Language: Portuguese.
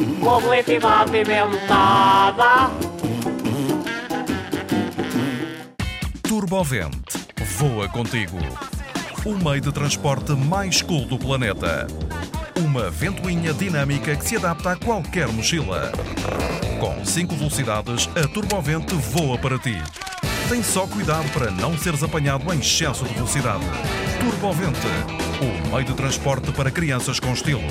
mobilíssima pimentada. Turbovent. Voa contigo. O meio de transporte mais cool do planeta. Uma ventoinha dinâmica que se adapta a qualquer mochila. Com 5 velocidades, a Turbovent voa para ti. Tem só cuidado para não seres apanhado em excesso de velocidade. Turbovent. O meio de transporte para crianças com estilo.